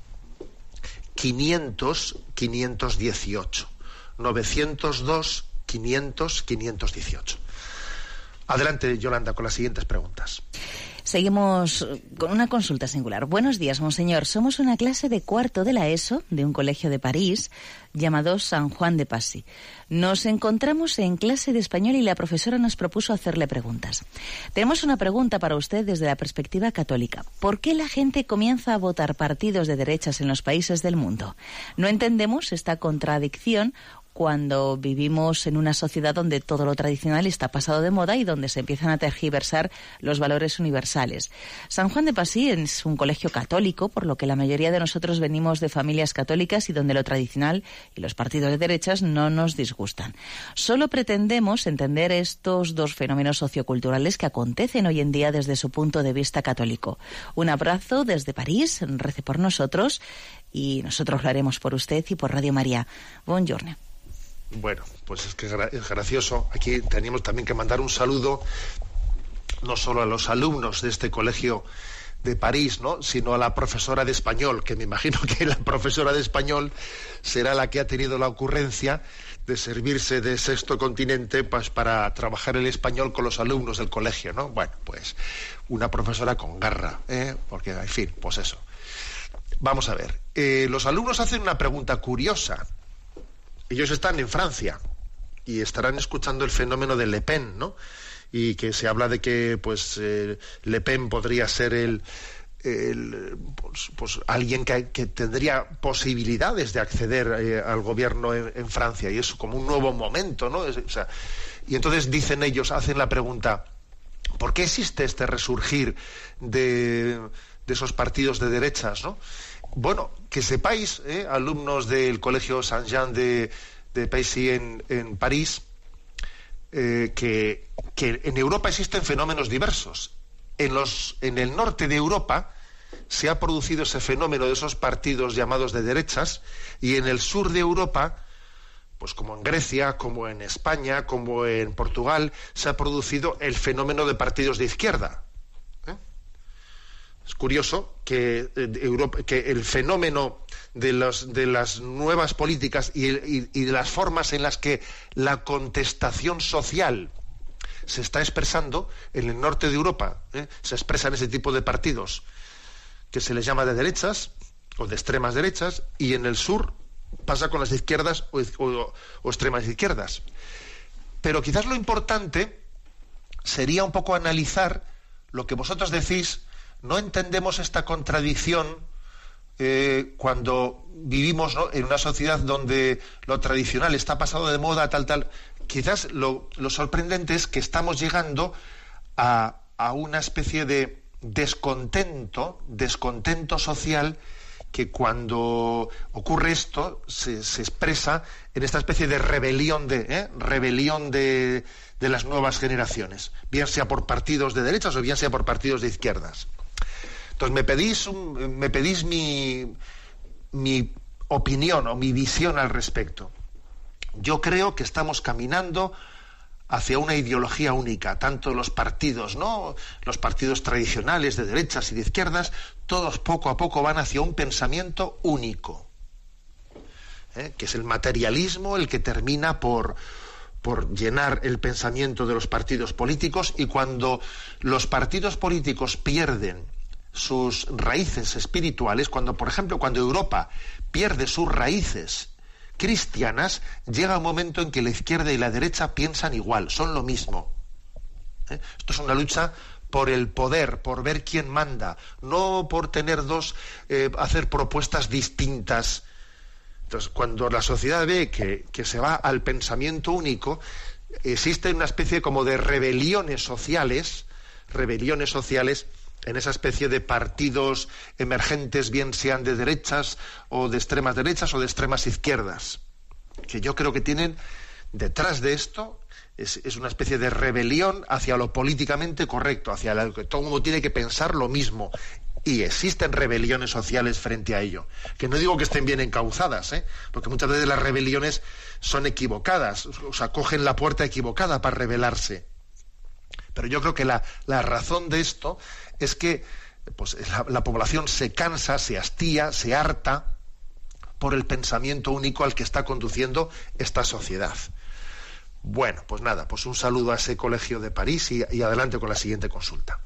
500 518. 902 500 518. Adelante, Yolanda, con las siguientes preguntas. Seguimos con una consulta singular. Buenos días, monseñor. Somos una clase de cuarto de la ESO de un colegio de París llamado San Juan de Passy. Nos encontramos en clase de español y la profesora nos propuso hacerle preguntas. Tenemos una pregunta para usted desde la perspectiva católica. ¿Por qué la gente comienza a votar partidos de derechas en los países del mundo? No entendemos esta contradicción cuando vivimos en una sociedad donde todo lo tradicional está pasado de moda y donde se empiezan a tergiversar los valores universales. San Juan de Pasí es un colegio católico, por lo que la mayoría de nosotros venimos de familias católicas y donde lo tradicional y los partidos de derechas no nos disgustan. Solo pretendemos entender estos dos fenómenos socioculturales que acontecen hoy en día desde su punto de vista católico. Un abrazo desde París, rece por nosotros y nosotros lo haremos por usted y por Radio María. Buongiorno. Bueno, pues es que es gracioso. Aquí teníamos también que mandar un saludo no solo a los alumnos de este colegio de París, ¿no? sino a la profesora de español, que me imagino que la profesora de español será la que ha tenido la ocurrencia de servirse de sexto continente pues, para trabajar el español con los alumnos del colegio, ¿no? Bueno, pues una profesora con garra, ¿eh? porque, en fin, pues eso. Vamos a ver, eh, los alumnos hacen una pregunta curiosa ellos están en Francia y estarán escuchando el fenómeno de Le Pen, ¿no? Y que se habla de que, pues, eh, Le Pen podría ser el, pues, pues, alguien que, tendría posibilidades de acceder eh, al gobierno en, Francia y es como un nuevo momento, ¿no? y entonces dicen ellos, hacen la pregunta, ¿por qué existe este resurgir de, de esos partidos de derechas, ¿no? Bueno, que sepáis, eh, alumnos del Colegio Saint-Jean de, de Paisy en, París, eh, que, en Europa existen fenómenos diversos. En, los, en el norte de Europa se ha producido ese fenómeno de esos partidos llamados de derechas y en el sur de Europa, pues como en Grecia, como en España, como en Portugal, se ha producido el fenómeno de partidos de izquierda. Es curioso que, eh, que el fenómeno de, de, las nuevas políticas y, de las formas en las que la contestación social se está expresando en el norte de Europa, ¿eh? se expresan ese tipo de partidos que se les llama de derechas o de extremas derechas, y en el sur pasa con las izquierdas o, o extremas izquierdas. Pero quizás lo importante sería un poco analizar lo que vosotros decís no entendemos esta contradicción eh, cuando vivimos en una sociedad donde lo tradicional está pasado de moda, tal, tal. Quizás lo, sorprendente es que estamos llegando a, una especie de descontento, descontento social que cuando ocurre esto se, expresa en esta especie de rebelión de ¿eh? rebelión de, de, las nuevas generaciones, bien sea por partidos de derechas o bien sea por partidos de izquierdas. Entonces me pedís, me pedís mi, mi opinión o mi visión al respecto. Yo creo que estamos caminando hacia una ideología única, tanto los partidos, ¿no? Los partidos tradicionales de derechas y de izquierdas, todos poco a poco van hacia un pensamiento único, ¿eh? que es el materialismo el que termina por, por llenar el pensamiento de los partidos políticos y cuando los partidos políticos pierden sus raíces espirituales, cuando, por ejemplo, cuando Europa pierde sus raíces cristianas, llega un momento en que la izquierda y la derecha piensan igual, son lo mismo. ¿Eh? Esto es una lucha por el poder, por ver quién manda, no por tener dos, eh, hacer propuestas distintas. Entonces, cuando la sociedad ve que, que se va al pensamiento único, existe una especie como de rebeliones sociales, rebeliones sociales en esa especie de partidos emergentes, bien sean de derechas o de extremas derechas o de extremas izquierdas, que yo creo que tienen detrás de esto es, una especie de rebelión hacia lo políticamente correcto, hacia lo que todo el mundo tiene que pensar lo mismo. Y existen rebeliones sociales frente a ello. Que no digo que estén bien encauzadas, ¿eh? porque muchas veces las rebeliones son equivocadas, o sea, cogen la puerta equivocada para rebelarse. Pero yo creo que la, la razón de esto es que pues, la, población se cansa, se hastía, se harta por el pensamiento único al que está conduciendo esta sociedad. Bueno, pues nada, pues un saludo a ese colegio de París y adelante con la siguiente consulta.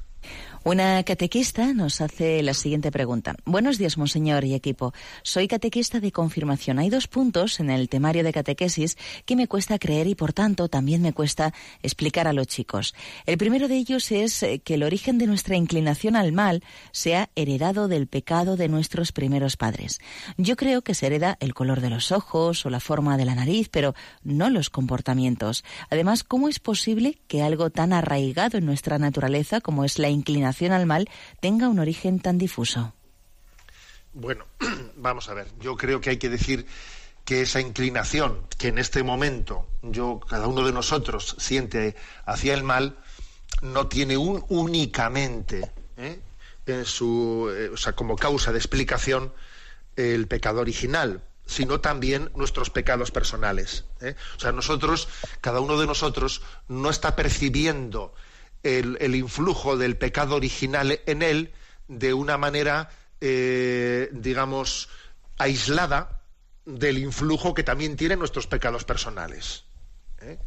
Una catequista nos hace la siguiente pregunta. Buenos días, monseñor y equipo. Soy catequista de confirmación. Hay dos puntos en el temario de catequesis que me cuesta creer y, por tanto, también me cuesta explicar a los chicos. El primero de ellos es eh, que el origen de nuestra inclinación al mal sea heredado del pecado de nuestros primeros padres. Yo creo que se hereda el color de los ojos o la forma de la nariz, pero no los comportamientos. Además, ¿cómo es posible que algo tan arraigado en nuestra naturaleza como es la inclinación al mal tenga un origen tan difuso? Bueno, vamos a ver. Yo creo que hay que decir que esa inclinación que en este momento yo, cada uno de nosotros siente hacia el mal, no tiene un únicamente ¿eh? en su, eh, o sea, como causa de explicación el pecado original, sino también nuestros pecados personales. ¿eh? O sea, nosotros, cada uno de nosotros, no está percibiendo el, influjo del pecado original en él de una manera, eh, digamos, aislada del influjo que también tienen nuestros pecados personales. ¿eh?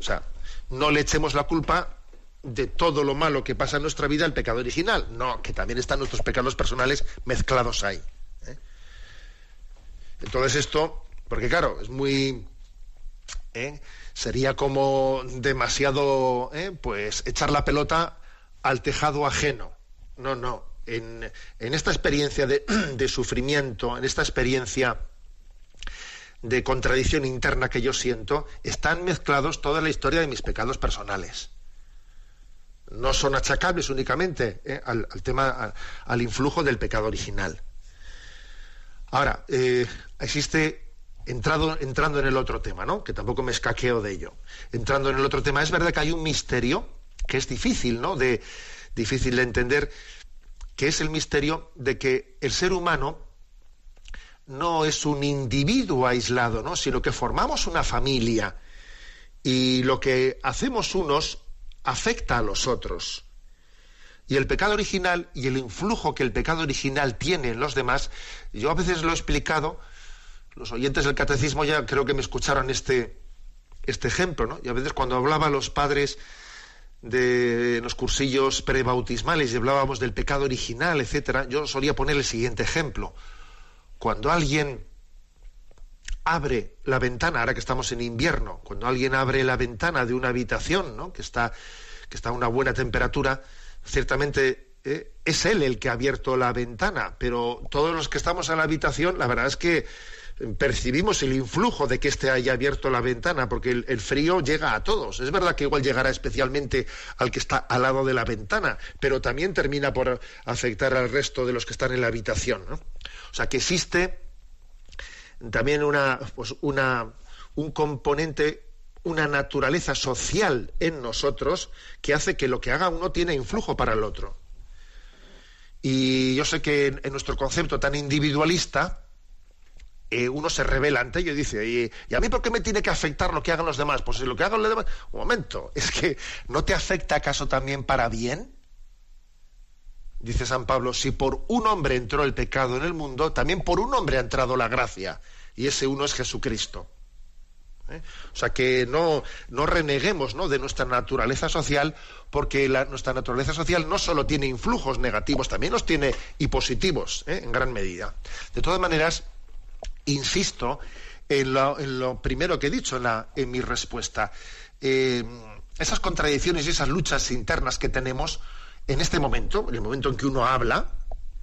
O sea, no le echemos la culpa de todo lo malo que pasa en nuestra vida al pecado original. No, que también están nuestros pecados personales mezclados ahí. ¿eh? Entonces esto, porque claro, es muy sería como demasiado, ¿eh? pues, echar la pelota al tejado ajeno. No, no. En, esta experiencia de, sufrimiento, en esta experiencia de contradicción interna que yo siento, están mezclados toda la historia de mis pecados personales. No son achacables únicamente ¿eh? al, tema, al, influjo del pecado original. Ahora, eh, existe entrando en el otro tema, ¿no? Que tampoco me escaqueo de ello. Entrando en el otro tema, es verdad que hay un misterio que es difícil, ¿no? De, difícil de entender, que es el misterio de que el ser humano no es un individuo aislado, ¿no? Sino que formamos una familia y lo que hacemos unos afecta a los otros. Y el pecado original y el influjo que el pecado original tiene en los demás, yo a veces lo he explicado, los oyentes del catecismo ya creo que me escucharon este, este ejemplo, ¿no? Y a veces cuando hablaba los padres de los cursillos prebautismales y hablábamos del pecado original, etcétera, yo solía poner el siguiente ejemplo. Cuando alguien abre la ventana, ahora que estamos en invierno, cuando alguien abre la ventana de una habitación, ¿no? que está que está a una buena temperatura, ciertamente eh, es él el que ha abierto la ventana, pero todos los que estamos en la habitación, la verdad es que percibimos el influjo de que éste haya abierto la ventana, porque el, frío llega a todos. Es verdad que igual llegará especialmente al que está al lado de la ventana, pero también termina por afectar al resto de los que están en la habitación. O sea que existe también una, pues una, un componente una naturaleza social en nosotros que hace que lo que haga uno tiene influjo para el otro. Y yo sé que en, nuestro concepto tan individualista, eh, uno se revela ante ello y dice, ¿y, a mí por qué me tiene que afectar lo que hagan los demás? Pues si lo que hagan los demás... Un momento, es que ¿no te afecta acaso también para bien? Dice San Pablo, si por un hombre entró el pecado en el mundo, también por un hombre ha entrado la gracia, y ese uno es Jesucristo. ¿eh? O sea, que no, no reneguemos ¿no? de nuestra naturaleza social, porque nuestra naturaleza social no solo tiene influjos negativos, también los tiene y positivos, ¿eh? en gran medida. De todas maneras, insisto en lo, primero que he dicho en, mi respuesta. Eh, esas contradicciones y esas luchas internas que tenemos en este momento, en el momento en que uno habla,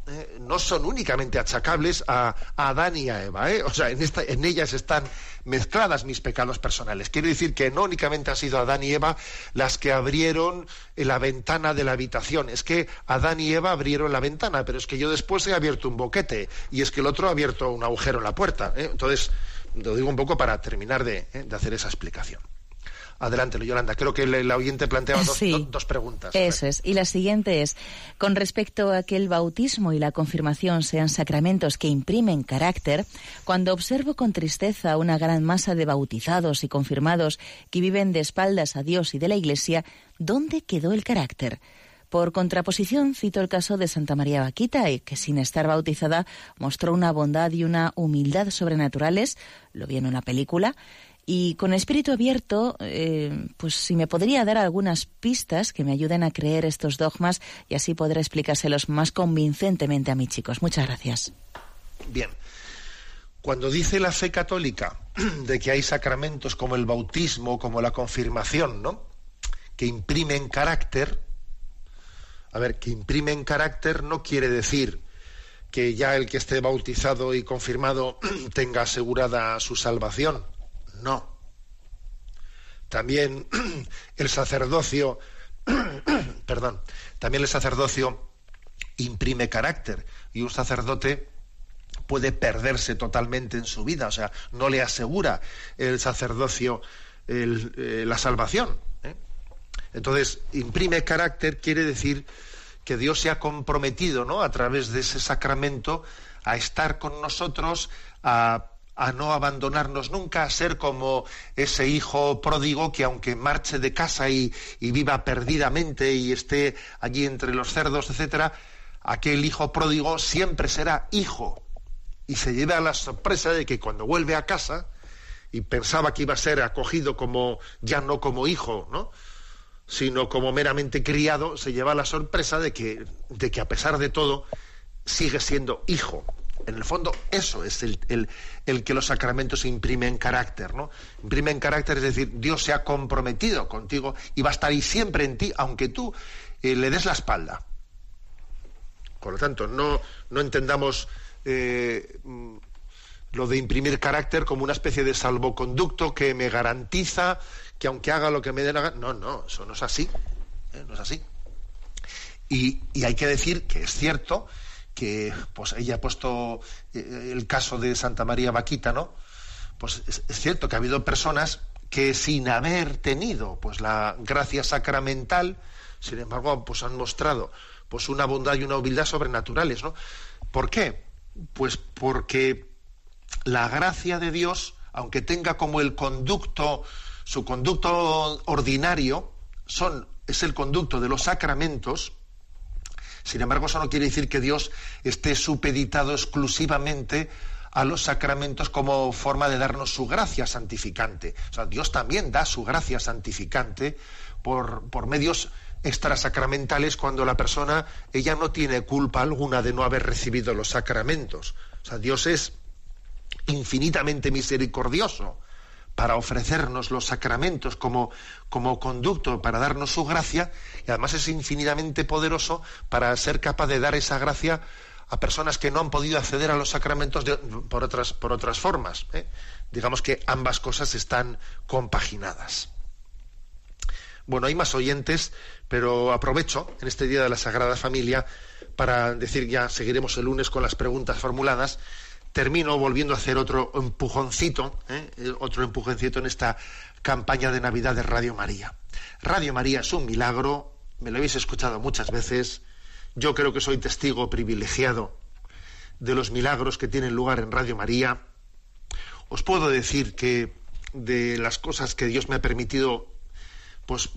eh, no son únicamente achacables a, Adán y a Eva. ¿eh? O sea, en, esta, en ellas están mezcladas mis pecados personales. Quiero decir que no únicamente han sido Adán y Eva las que abrieron la ventana de la habitación. Es que Adán y Eva abrieron la ventana, pero es que yo después he abierto un boquete y es que el otro ha abierto un agujero en la puerta. ¿eh? Entonces, lo digo un poco para terminar de hacer esa explicación. Adelante, Yolanda. Creo que el, oyente planteaba dos, preguntas. Eso es. Y la siguiente es, con respecto a que el bautismo y la confirmación sean sacramentos que imprimen carácter, cuando observo con tristeza una gran masa de bautizados y confirmados que viven de espaldas a Dios y de la Iglesia, ¿dónde quedó el carácter? Por contraposición, cito el caso de Santa María Vaquita, que sin estar bautizada mostró una bondad y una humildad sobrenaturales, lo vi en una película, y con espíritu abierto, eh, pues si me podría dar algunas pistas que me ayuden a creer estos dogmas y así podré explicárselos más convincentemente a mis chicos. Muchas gracias. Bien. Cuando dice la fe católica de que hay sacramentos como el bautismo, como la confirmación, ¿no? Que imprimen carácter. A ver, que imprimen carácter no quiere decir que ya el que esté bautizado y confirmado tenga asegurada su salvación no. También el sacerdocio, perdón, también el sacerdocio imprime carácter y un sacerdote puede perderse totalmente en su vida, o sea, no le asegura el sacerdocio eh, la salvación. ¿eh? Entonces, imprime carácter quiere decir que Dios se ha comprometido, ¿no? A través de ese sacramento a estar con nosotros, a a no abandonarnos nunca, a ser como ese hijo pródigo que aunque marche de casa y, viva perdidamente y esté allí entre los cerdos, etcétera, aquel hijo pródigo siempre será hijo y se lleva la sorpresa de que cuando vuelve a casa y pensaba que iba a ser acogido como ya no como hijo, ¿no? sino como meramente criado, se lleva la sorpresa de que, de que a pesar de todo sigue siendo hijo en el fondo, eso es el, que los sacramentos imprimen carácter, ¿no? Imprimen carácter, es decir, Dios se ha comprometido contigo y va a estar ahí siempre en ti, aunque tú eh, le des la espalda. Por lo tanto, no, no entendamos eh, mm, lo de imprimir carácter como una especie de salvoconducto que me garantiza que aunque haga lo que me dé la gana. No, no, eso no es así. ¿eh? No es así. Y, y hay que decir que es cierto que pues ella ha puesto eh, el caso de Santa María Vaquita, ¿no? Pues es, cierto que ha habido personas que sin haber tenido pues la gracia sacramental, sin embargo, pues han mostrado pues una bondad y una humildad sobrenaturales, ¿no? ¿Por qué? Pues porque la gracia de Dios, aunque tenga como el conducto, su conducto ordinario, son, es el conducto de los sacramentos, sin embargo, eso no quiere decir que Dios esté supeditado exclusivamente a los sacramentos como forma de darnos su gracia santificante. O sea, Dios también da su gracia santificante por, por medios extrasacramentales cuando la persona, ella no tiene culpa alguna de no haber recibido los sacramentos. O sea, Dios es infinitamente misericordioso para ofrecernos los sacramentos como, como conducto para darnos su gracia y además es infinitamente poderoso para ser capaz de dar esa gracia a personas que no han podido acceder a los sacramentos por, otras, por otras formas. ¿eh? Digamos que ambas cosas están compaginadas. Bueno, hay más oyentes, pero aprovecho en este Día de la Sagrada Familia para decir ya, seguiremos el lunes con las preguntas formuladas. Termino volviendo a hacer otro empujoncito, ¿eh? otro empujoncito en esta campaña de Navidad de Radio María. Radio María es un milagro, me lo habéis escuchado muchas veces, yo creo que soy testigo privilegiado de los milagros que tienen lugar en Radio María. Os puedo decir que de las cosas que Dios me ha permitido pues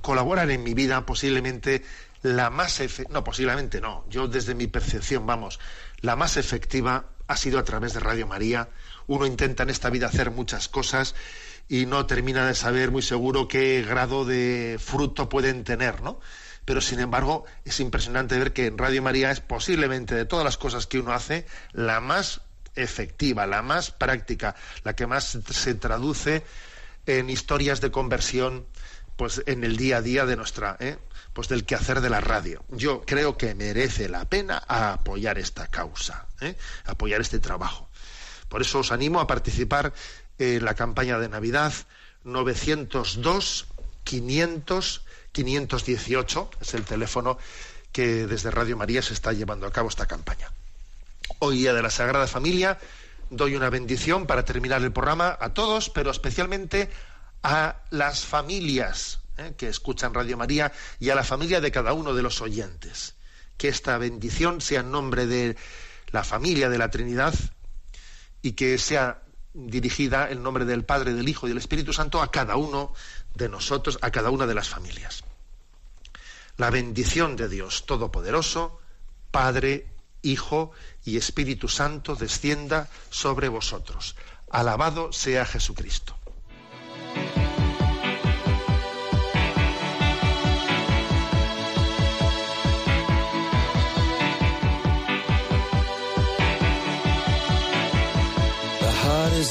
colaborar en mi vida, posiblemente la más no, posiblemente no, yo desde mi percepción, vamos, la más efectiva ha sido a través de Radio María. Uno intenta en esta vida hacer muchas cosas y no termina de saber muy seguro qué grado de fruto pueden tener, ¿no? Pero sin embargo, es impresionante ver que en Radio María es posiblemente de todas las cosas que uno hace la más efectiva, la más práctica, la que más se traduce en historias de conversión, pues en el día a día de nuestra, ¿eh? Pues del quehacer de la radio. Yo creo que merece la pena apoyar esta causa, ¿eh? apoyar este trabajo. Por eso os animo a participar en la campaña de Navidad 902 500 518 es el teléfono que desde Radio María se está llevando a cabo esta campaña. Hoy día de la Sagrada Familia doy una bendición para terminar el programa a todos, pero especialmente a las familias ¿eh? que escuchan Radio María y a la familia de cada uno de los oyentes. Que esta bendición sea en nombre de la familia de la Trinidad y que sea dirigida en nombre del Padre, del Hijo y del Espíritu Santo a cada uno de nosotros, a cada una de las familias. La bendición de Dios Todopoderoso, Padre, Hijo y Espíritu Santo descienda sobre vosotros. Alabado sea Jesucristo.